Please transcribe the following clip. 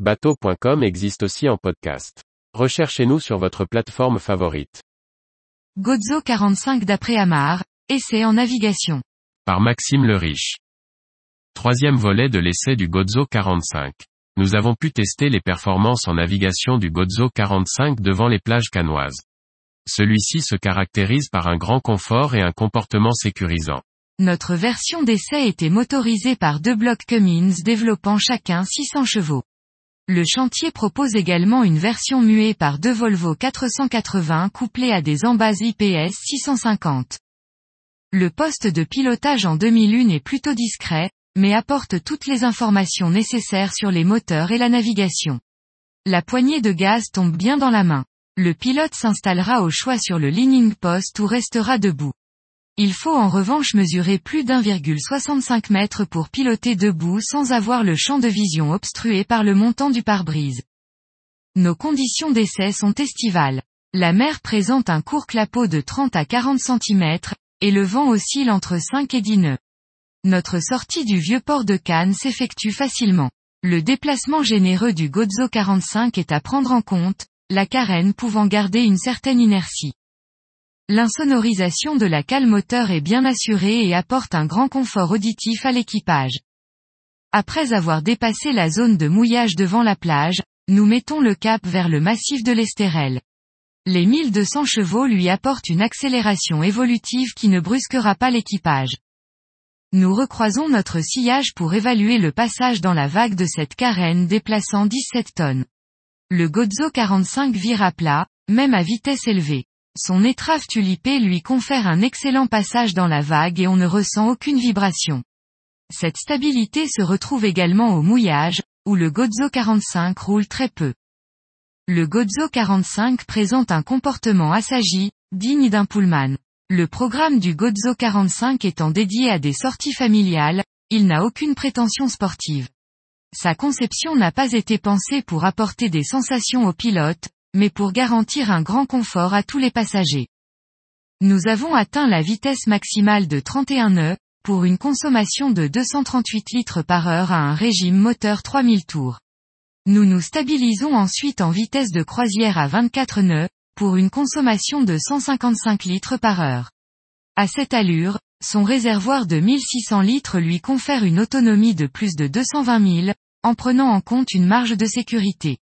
Bateau.com existe aussi en podcast. Recherchez-nous sur votre plateforme favorite. Gozo 45 d'après Amar, essai en navigation. Par Maxime le Riche. Troisième volet de l'essai du Gozo 45. Nous avons pu tester les performances en navigation du Gozo 45 devant les plages canoises. Celui-ci se caractérise par un grand confort et un comportement sécurisant. Notre version d'essai était motorisée par deux blocs Cummins développant chacun 600 chevaux. Le chantier propose également une version muée par deux Volvo 480 couplés à des embases IPS 650. Le poste de pilotage en 2001 est plutôt discret, mais apporte toutes les informations nécessaires sur les moteurs et la navigation. La poignée de gaz tombe bien dans la main. Le pilote s'installera au choix sur le leaning post ou restera debout. Il faut en revanche mesurer plus d'1,65 mètres pour piloter debout sans avoir le champ de vision obstrué par le montant du pare-brise. Nos conditions d'essai sont estivales. La mer présente un court clapot de 30 à 40 cm, et le vent oscille entre 5 et 10 nœuds. Notre sortie du vieux port de Cannes s'effectue facilement. Le déplacement généreux du Gozo 45 est à prendre en compte, la carène pouvant garder une certaine inertie. L'insonorisation de la cale moteur est bien assurée et apporte un grand confort auditif à l'équipage. Après avoir dépassé la zone de mouillage devant la plage, nous mettons le cap vers le massif de l'Estérel. Les 1200 chevaux lui apportent une accélération évolutive qui ne brusquera pas l'équipage. Nous recroisons notre sillage pour évaluer le passage dans la vague de cette carène déplaçant 17 tonnes. Le Gozo 45 vire à plat, même à vitesse élevée. Son étrave tulipée lui confère un excellent passage dans la vague et on ne ressent aucune vibration. Cette stabilité se retrouve également au mouillage, où le Gozo 45 roule très peu. Le Gozo 45 présente un comportement assagi, digne d'un pullman. Le programme du Gozo 45 étant dédié à des sorties familiales, il n'a aucune prétention sportive. Sa conception n'a pas été pensée pour apporter des sensations aux pilotes, mais pour garantir un grand confort à tous les passagers. Nous avons atteint la vitesse maximale de 31 nœuds, pour une consommation de 238 litres par heure à un régime moteur 3000 tours. Nous nous stabilisons ensuite en vitesse de croisière à 24 nœuds, pour une consommation de 155 litres par heure. À cette allure, son réservoir de 1600 litres lui confère une autonomie de plus de 220 000, en prenant en compte une marge de sécurité.